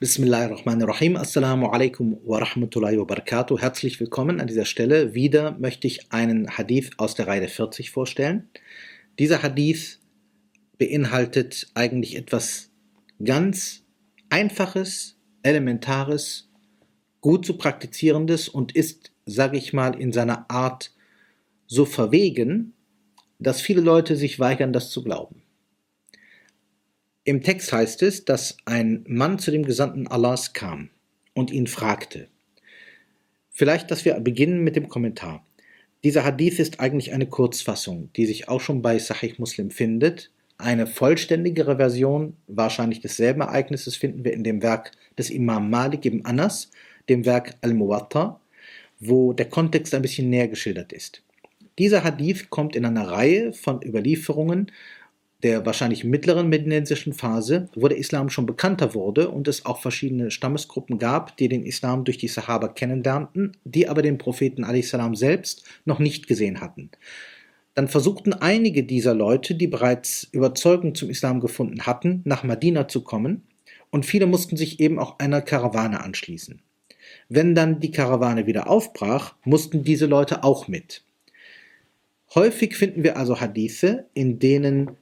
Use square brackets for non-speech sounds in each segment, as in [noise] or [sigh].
Bismillahirrahmanirrahim. Assalamu alaikum wa rahmatullahi wa barakatuh. Herzlich willkommen an dieser Stelle. Wieder möchte ich einen Hadith aus der Reihe 40 vorstellen. Dieser Hadith beinhaltet eigentlich etwas ganz Einfaches, Elementares, gut zu praktizierendes und ist, sage ich mal, in seiner Art so verwegen, dass viele Leute sich weigern, das zu glauben. Im Text heißt es, dass ein Mann zu dem Gesandten Allahs kam und ihn fragte. Vielleicht, dass wir beginnen mit dem Kommentar. Dieser Hadith ist eigentlich eine Kurzfassung, die sich auch schon bei Sahih Muslim findet. Eine vollständigere Version wahrscheinlich desselben Ereignisses finden wir in dem Werk des Imam Malik ibn Anas, dem Werk Al-Muwatta, wo der Kontext ein bisschen näher geschildert ist. Dieser Hadith kommt in einer Reihe von Überlieferungen der wahrscheinlich mittleren medinensischen Phase, wo der Islam schon bekannter wurde und es auch verschiedene Stammesgruppen gab, die den Islam durch die Sahaba kennenlernten, die aber den Propheten salam selbst noch nicht gesehen hatten. Dann versuchten einige dieser Leute, die bereits Überzeugung zum Islam gefunden hatten, nach Madina zu kommen und viele mussten sich eben auch einer Karawane anschließen. Wenn dann die Karawane wieder aufbrach, mussten diese Leute auch mit. Häufig finden wir also Hadithe, in denen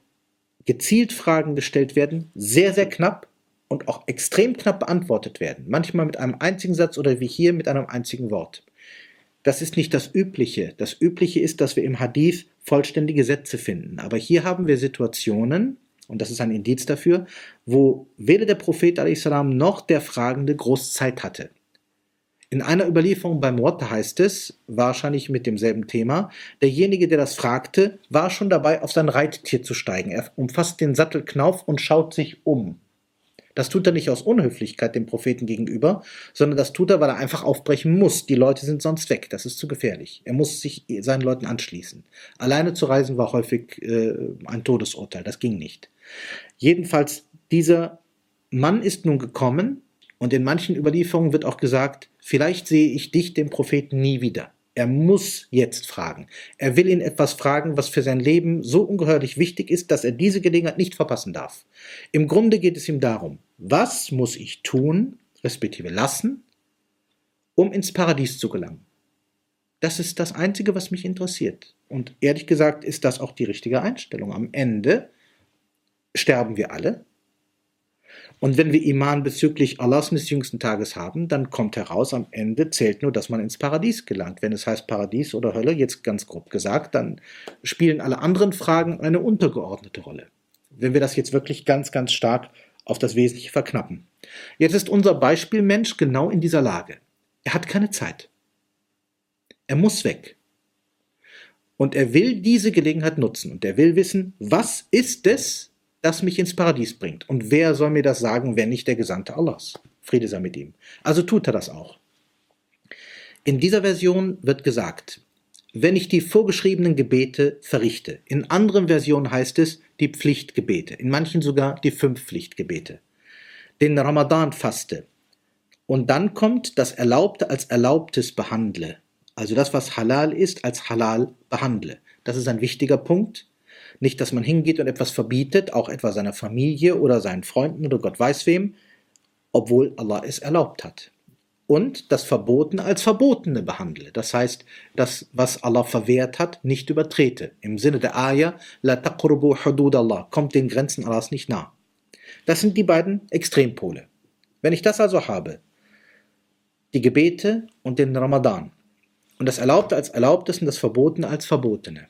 gezielt Fragen gestellt werden, sehr, sehr knapp und auch extrem knapp beantwortet werden. Manchmal mit einem einzigen Satz oder wie hier mit einem einzigen Wort. Das ist nicht das Übliche. Das Übliche ist, dass wir im Hadith vollständige Sätze finden. Aber hier haben wir Situationen, und das ist ein Indiz dafür, wo weder der Prophet noch der Fragende groß Zeit hatte. In einer Überlieferung beim Muwatta heißt es, wahrscheinlich mit demselben Thema, derjenige, der das fragte, war schon dabei, auf sein Reittier zu steigen. Er umfasst den Sattelknauf und schaut sich um. Das tut er nicht aus Unhöflichkeit dem Propheten gegenüber, sondern das tut er, weil er einfach aufbrechen muss. Die Leute sind sonst weg. Das ist zu gefährlich. Er muss sich seinen Leuten anschließen. Alleine zu reisen war häufig äh, ein Todesurteil. Das ging nicht. Jedenfalls, dieser Mann ist nun gekommen und in manchen Überlieferungen wird auch gesagt, vielleicht sehe ich dich, den Propheten, nie wieder. Er muss jetzt fragen. Er will ihn etwas fragen, was für sein Leben so ungeheuerlich wichtig ist, dass er diese Gelegenheit nicht verpassen darf. Im Grunde geht es ihm darum, was muss ich tun, respektive lassen, um ins Paradies zu gelangen. Das ist das Einzige, was mich interessiert. Und ehrlich gesagt ist das auch die richtige Einstellung. Am Ende sterben wir alle, und wenn wir Iman bezüglich Allahs des jüngsten Tages haben, dann kommt heraus, am Ende zählt nur, dass man ins Paradies gelangt. Wenn es heißt Paradies oder Hölle, jetzt ganz grob gesagt, dann spielen alle anderen Fragen eine untergeordnete Rolle. Wenn wir das jetzt wirklich ganz, ganz stark auf das Wesentliche verknappen. Jetzt ist unser Beispielmensch genau in dieser Lage. Er hat keine Zeit. Er muss weg. Und er will diese Gelegenheit nutzen und er will wissen, was ist es, das mich ins Paradies bringt. Und wer soll mir das sagen, wenn nicht der Gesandte Allahs? Friede sei mit ihm. Also tut er das auch. In dieser Version wird gesagt, wenn ich die vorgeschriebenen Gebete verrichte. In anderen Versionen heißt es die Pflichtgebete, in manchen sogar die fünf Pflichtgebete. Den Ramadan faste. Und dann kommt das Erlaubte als Erlaubtes behandle. Also das, was halal ist, als halal behandle. Das ist ein wichtiger Punkt. Nicht, dass man hingeht und etwas verbietet, auch etwa seiner Familie oder seinen Freunden oder Gott weiß wem, obwohl Allah es erlaubt hat. Und das Verbotene als Verbotene behandle. Das heißt, das, was Allah verwehrt hat, nicht übertrete. Im Sinne der Ayah, La taqrubu hudud Allah, kommt den Grenzen Allahs nicht nah. Das sind die beiden Extrempole. Wenn ich das also habe, die Gebete und den Ramadan, und das Erlaubte als Erlaubtes und das Verbotene als Verbotene,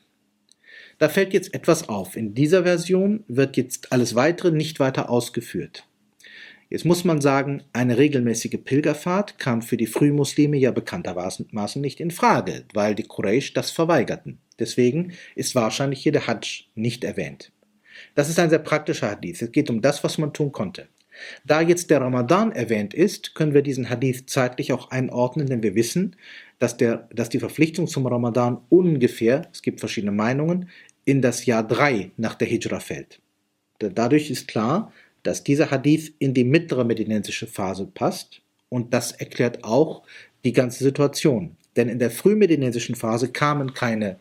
da fällt jetzt etwas auf. In dieser Version wird jetzt alles weitere nicht weiter ausgeführt. Jetzt muss man sagen, eine regelmäßige Pilgerfahrt kam für die Frühmuslime ja bekanntermaßen nicht in Frage, weil die Quraysh das verweigerten. Deswegen ist wahrscheinlich hier der Hajj nicht erwähnt. Das ist ein sehr praktischer Hadith. Es geht um das, was man tun konnte. Da jetzt der Ramadan erwähnt ist, können wir diesen Hadith zeitlich auch einordnen, denn wir wissen, dass, der, dass die Verpflichtung zum Ramadan ungefähr, es gibt verschiedene Meinungen, in das Jahr 3 nach der Hijra fällt. Dadurch ist klar, dass dieser Hadith in die mittlere medinensische Phase passt und das erklärt auch die ganze Situation. Denn in der frühmedinensischen Phase kamen keine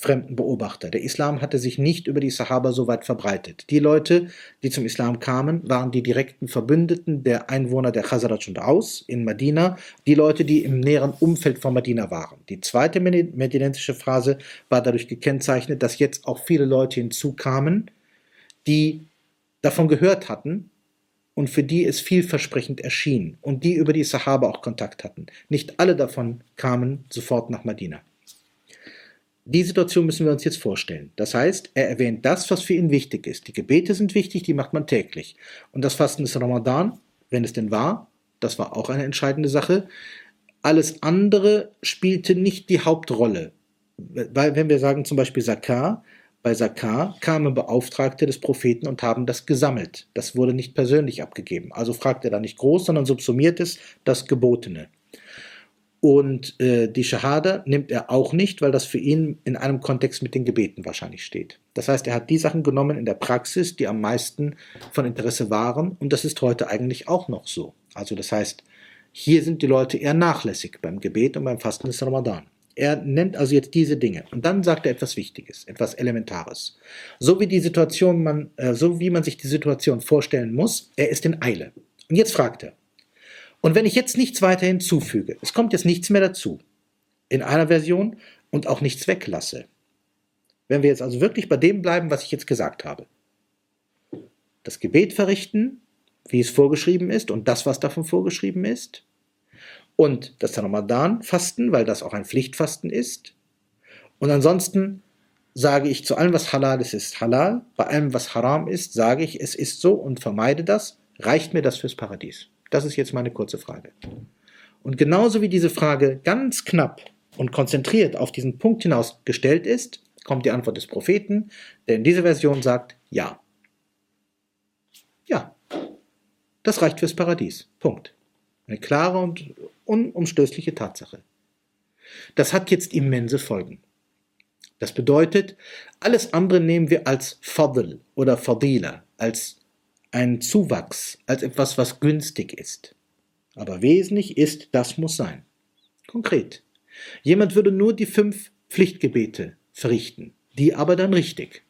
fremden Beobachter. Der Islam hatte sich nicht über die Sahaba so weit verbreitet. Die Leute, die zum Islam kamen, waren die direkten Verbündeten der Einwohner der Khazraj und Aus in Medina, die Leute, die im näheren Umfeld von Medina waren. Die zweite medinensische Phase war dadurch gekennzeichnet, dass jetzt auch viele Leute hinzukamen, die davon gehört hatten und für die es vielversprechend erschien und die über die Sahaba auch Kontakt hatten. Nicht alle davon kamen sofort nach Medina. Die Situation müssen wir uns jetzt vorstellen. Das heißt, er erwähnt das, was für ihn wichtig ist. Die Gebete sind wichtig, die macht man täglich. Und das Fasten des Ramadan, wenn es denn war, das war auch eine entscheidende Sache. Alles andere spielte nicht die Hauptrolle. Weil, wenn wir sagen zum Beispiel Zakar, bei Zakar kamen Beauftragte des Propheten und haben das gesammelt. Das wurde nicht persönlich abgegeben. Also fragt er da nicht groß, sondern subsumiert es das Gebotene. Und äh, die Shahada nimmt er auch nicht, weil das für ihn in einem Kontext mit den Gebeten wahrscheinlich steht. Das heißt, er hat die Sachen genommen in der Praxis, die am meisten von Interesse waren. Und das ist heute eigentlich auch noch so. Also das heißt, hier sind die Leute eher nachlässig beim Gebet und beim Fasten des Ramadan. Er nennt also jetzt diese Dinge und dann sagt er etwas Wichtiges, etwas Elementares. So wie die Situation man, äh, so wie man sich die Situation vorstellen muss, er ist in Eile. Und jetzt fragt er, und wenn ich jetzt nichts weiter hinzufüge, es kommt jetzt nichts mehr dazu, in einer Version und auch nichts weglasse, wenn wir jetzt also wirklich bei dem bleiben, was ich jetzt gesagt habe, das Gebet verrichten, wie es vorgeschrieben ist und das, was davon vorgeschrieben ist, und das Ramadan-Fasten, weil das auch ein Pflichtfasten ist, und ansonsten sage ich zu allem, was halal ist, ist halal, bei allem, was haram ist, sage ich, es ist so und vermeide das, reicht mir das fürs Paradies. Das ist jetzt meine kurze Frage. Und genauso wie diese Frage ganz knapp und konzentriert auf diesen Punkt hinaus gestellt ist, kommt die Antwort des Propheten, der in dieser Version sagt, ja. Ja. Das reicht fürs Paradies. Punkt. Eine klare und unumstößliche Tatsache. Das hat jetzt immense Folgen. Das bedeutet, alles andere nehmen wir als Fadl oder Fadila, als ein Zuwachs, als etwas, was günstig ist. Aber wesentlich ist, das muss sein. Konkret. Jemand würde nur die fünf Pflichtgebete verrichten, die aber dann richtig.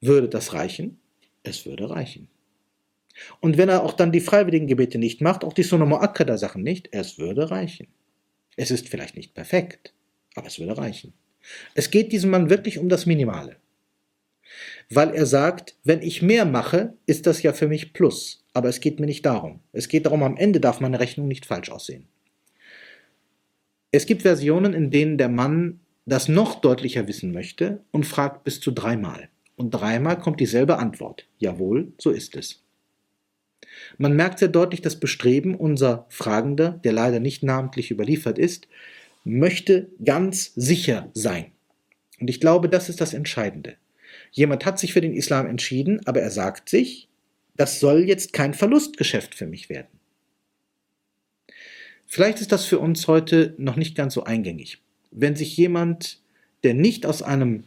Würde das reichen? Es würde reichen. Und wenn er auch dann die freiwilligen Gebete nicht macht, auch die Sonomo Akkada Sachen nicht, es würde reichen. Es ist vielleicht nicht perfekt, aber es würde reichen. Es geht diesem Mann wirklich um das Minimale weil er sagt, wenn ich mehr mache, ist das ja für mich Plus. Aber es geht mir nicht darum. Es geht darum, am Ende darf meine Rechnung nicht falsch aussehen. Es gibt Versionen, in denen der Mann das noch deutlicher wissen möchte und fragt bis zu dreimal. Und dreimal kommt dieselbe Antwort. Jawohl, so ist es. Man merkt sehr deutlich das Bestreben, unser Fragender, der leider nicht namentlich überliefert ist, möchte ganz sicher sein. Und ich glaube, das ist das Entscheidende. Jemand hat sich für den Islam entschieden, aber er sagt sich, das soll jetzt kein Verlustgeschäft für mich werden. Vielleicht ist das für uns heute noch nicht ganz so eingängig. Wenn sich jemand, der nicht aus einem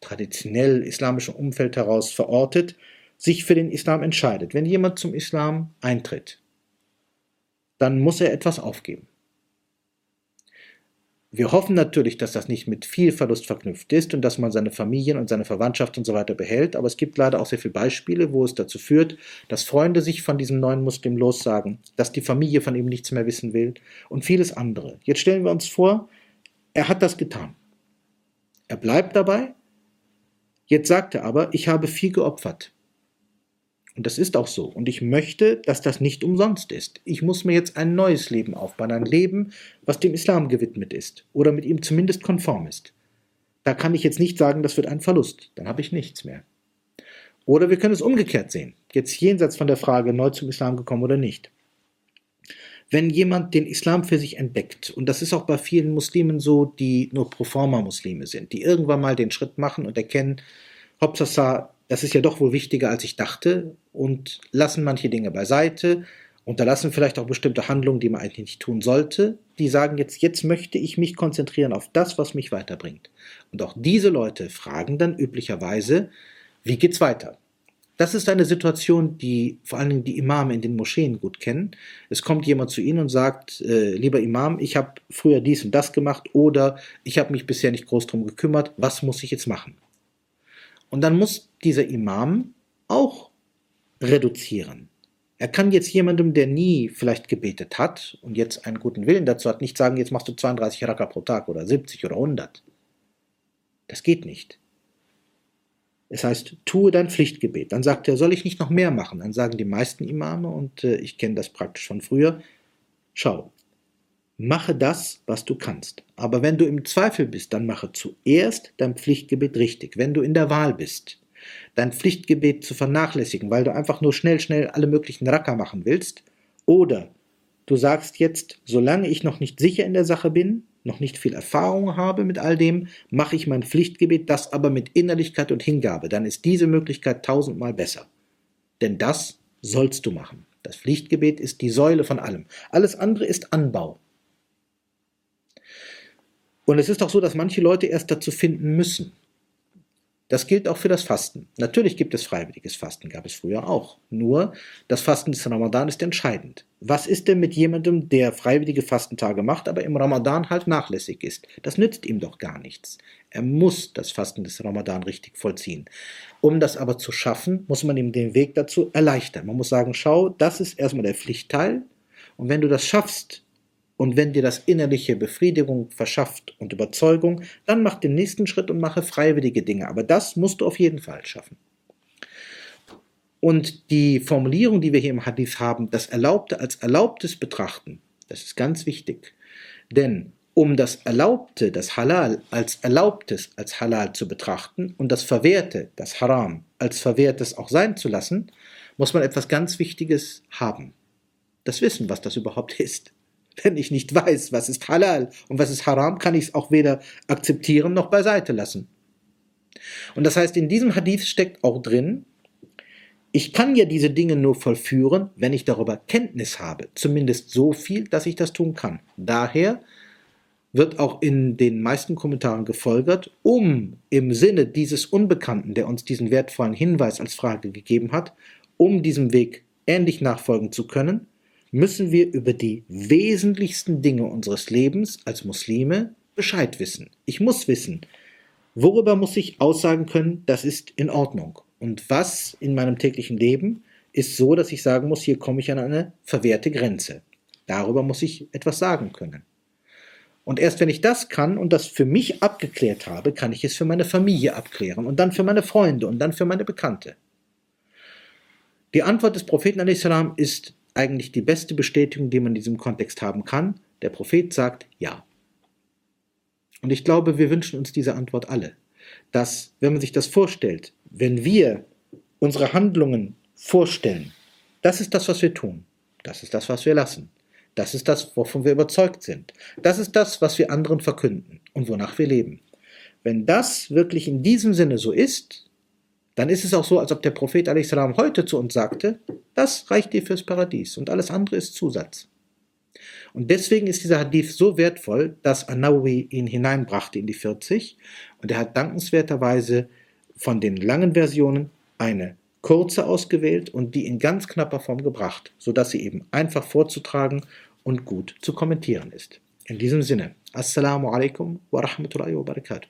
traditionell islamischen Umfeld heraus verortet, sich für den Islam entscheidet, wenn jemand zum Islam eintritt, dann muss er etwas aufgeben. Wir hoffen natürlich, dass das nicht mit viel Verlust verknüpft ist und dass man seine Familien und seine Verwandtschaft und so weiter behält, aber es gibt leider auch sehr viele Beispiele, wo es dazu führt, dass Freunde sich von diesem neuen Muslim lossagen, dass die Familie von ihm nichts mehr wissen will und vieles andere. Jetzt stellen wir uns vor, er hat das getan. Er bleibt dabei. Jetzt sagt er aber, ich habe viel geopfert. Und das ist auch so. Und ich möchte, dass das nicht umsonst ist. Ich muss mir jetzt ein neues Leben aufbauen. Ein Leben, was dem Islam gewidmet ist. Oder mit ihm zumindest konform ist. Da kann ich jetzt nicht sagen, das wird ein Verlust. Dann habe ich nichts mehr. Oder wir können es umgekehrt sehen. Jetzt jenseits von der Frage, neu zum Islam gekommen oder nicht. Wenn jemand den Islam für sich entdeckt, und das ist auch bei vielen Muslimen so, die nur proforma Muslime sind, die irgendwann mal den Schritt machen und erkennen, Hopsasa, das ist ja doch wohl wichtiger, als ich dachte, und lassen manche Dinge beiseite, unterlassen vielleicht auch bestimmte Handlungen, die man eigentlich nicht tun sollte. Die sagen jetzt, jetzt möchte ich mich konzentrieren auf das, was mich weiterbringt. Und auch diese Leute fragen dann üblicherweise, wie geht's weiter? Das ist eine Situation, die vor allen Dingen die Imame in den Moscheen gut kennen. Es kommt jemand zu ihnen und sagt, äh, lieber Imam, ich habe früher dies und das gemacht oder ich habe mich bisher nicht groß darum gekümmert, was muss ich jetzt machen? Und dann muss dieser Imam auch reduzieren. Er kann jetzt jemandem, der nie vielleicht gebetet hat und jetzt einen guten Willen dazu hat, nicht sagen, jetzt machst du 32 Raka pro Tag oder 70 oder 100. Das geht nicht. Es heißt, tue dein Pflichtgebet. Dann sagt er, soll ich nicht noch mehr machen? Dann sagen die meisten Imame, und äh, ich kenne das praktisch von früher, schau, mache das, was du kannst. Aber wenn du im Zweifel bist, dann mache zuerst dein Pflichtgebet richtig. Wenn du in der Wahl bist, dein Pflichtgebet zu vernachlässigen, weil du einfach nur schnell, schnell alle möglichen Racker machen willst, oder du sagst jetzt, solange ich noch nicht sicher in der Sache bin, noch nicht viel Erfahrung habe mit all dem, mache ich mein Pflichtgebet, das aber mit Innerlichkeit und Hingabe, dann ist diese Möglichkeit tausendmal besser. Denn das sollst du machen. Das Pflichtgebet ist die Säule von allem. Alles andere ist Anbau. Und es ist auch so, dass manche Leute erst dazu finden müssen. Das gilt auch für das Fasten. Natürlich gibt es freiwilliges Fasten, gab es früher auch. Nur das Fasten des Ramadan ist entscheidend. Was ist denn mit jemandem, der freiwillige Fastentage macht, aber im Ramadan halt nachlässig ist? Das nützt ihm doch gar nichts. Er muss das Fasten des Ramadan richtig vollziehen. Um das aber zu schaffen, muss man ihm den Weg dazu erleichtern. Man muss sagen, schau, das ist erstmal der Pflichtteil. Und wenn du das schaffst, und wenn dir das innerliche Befriedigung verschafft und Überzeugung, dann mach den nächsten Schritt und mache freiwillige Dinge. Aber das musst du auf jeden Fall schaffen. Und die Formulierung, die wir hier im Hadith haben, das Erlaubte als Erlaubtes betrachten, das ist ganz wichtig. Denn um das Erlaubte, das Halal als Erlaubtes, als Halal zu betrachten und das Verwehrte, das Haram, als Verwehrtes auch sein zu lassen, muss man etwas ganz Wichtiges haben. Das Wissen, was das überhaupt [laughs] ist. Wenn ich nicht weiß, was ist halal und was ist haram, kann ich es auch weder akzeptieren noch beiseite lassen. Und das heißt, in diesem Hadith steckt auch drin, ich kann ja diese Dinge nur vollführen, wenn ich darüber Kenntnis habe. Zumindest so viel, dass ich das tun kann. Daher wird auch in den meisten Kommentaren gefolgert, um im Sinne dieses Unbekannten, der uns diesen wertvollen Hinweis als Frage gegeben hat, um diesem Weg ähnlich nachfolgen zu können, müssen wir über die wesentlichsten Dinge unseres Lebens als Muslime Bescheid wissen. Ich muss wissen, worüber muss ich aussagen können, das ist in Ordnung. Und was in meinem täglichen Leben ist so, dass ich sagen muss, hier komme ich an eine verwehrte Grenze. Darüber muss ich etwas sagen können. Und erst wenn ich das kann und das für mich abgeklärt habe, kann ich es für meine Familie abklären und dann für meine Freunde und dann für meine Bekannte. Die Antwort des Propheten ist eigentlich die beste Bestätigung, die man in diesem Kontext haben kann. Der Prophet sagt ja. Und ich glaube, wir wünschen uns diese Antwort alle. Dass, wenn man sich das vorstellt, wenn wir unsere Handlungen vorstellen, das ist das, was wir tun. Das ist das, was wir lassen. Das ist das, wovon wir überzeugt sind. Das ist das, was wir anderen verkünden und wonach wir leben. Wenn das wirklich in diesem Sinne so ist, dann ist es auch so, als ob der Prophet a.s. heute zu uns sagte, das reicht dir fürs Paradies und alles andere ist Zusatz. Und deswegen ist dieser Hadith so wertvoll, dass Anawi ihn hineinbrachte in die 40 und er hat dankenswerterweise von den langen Versionen eine kurze ausgewählt und die in ganz knapper Form gebracht, sodass sie eben einfach vorzutragen und gut zu kommentieren ist. In diesem Sinne, Assalamu alaikum wa rahmatullahi wa barakatuh.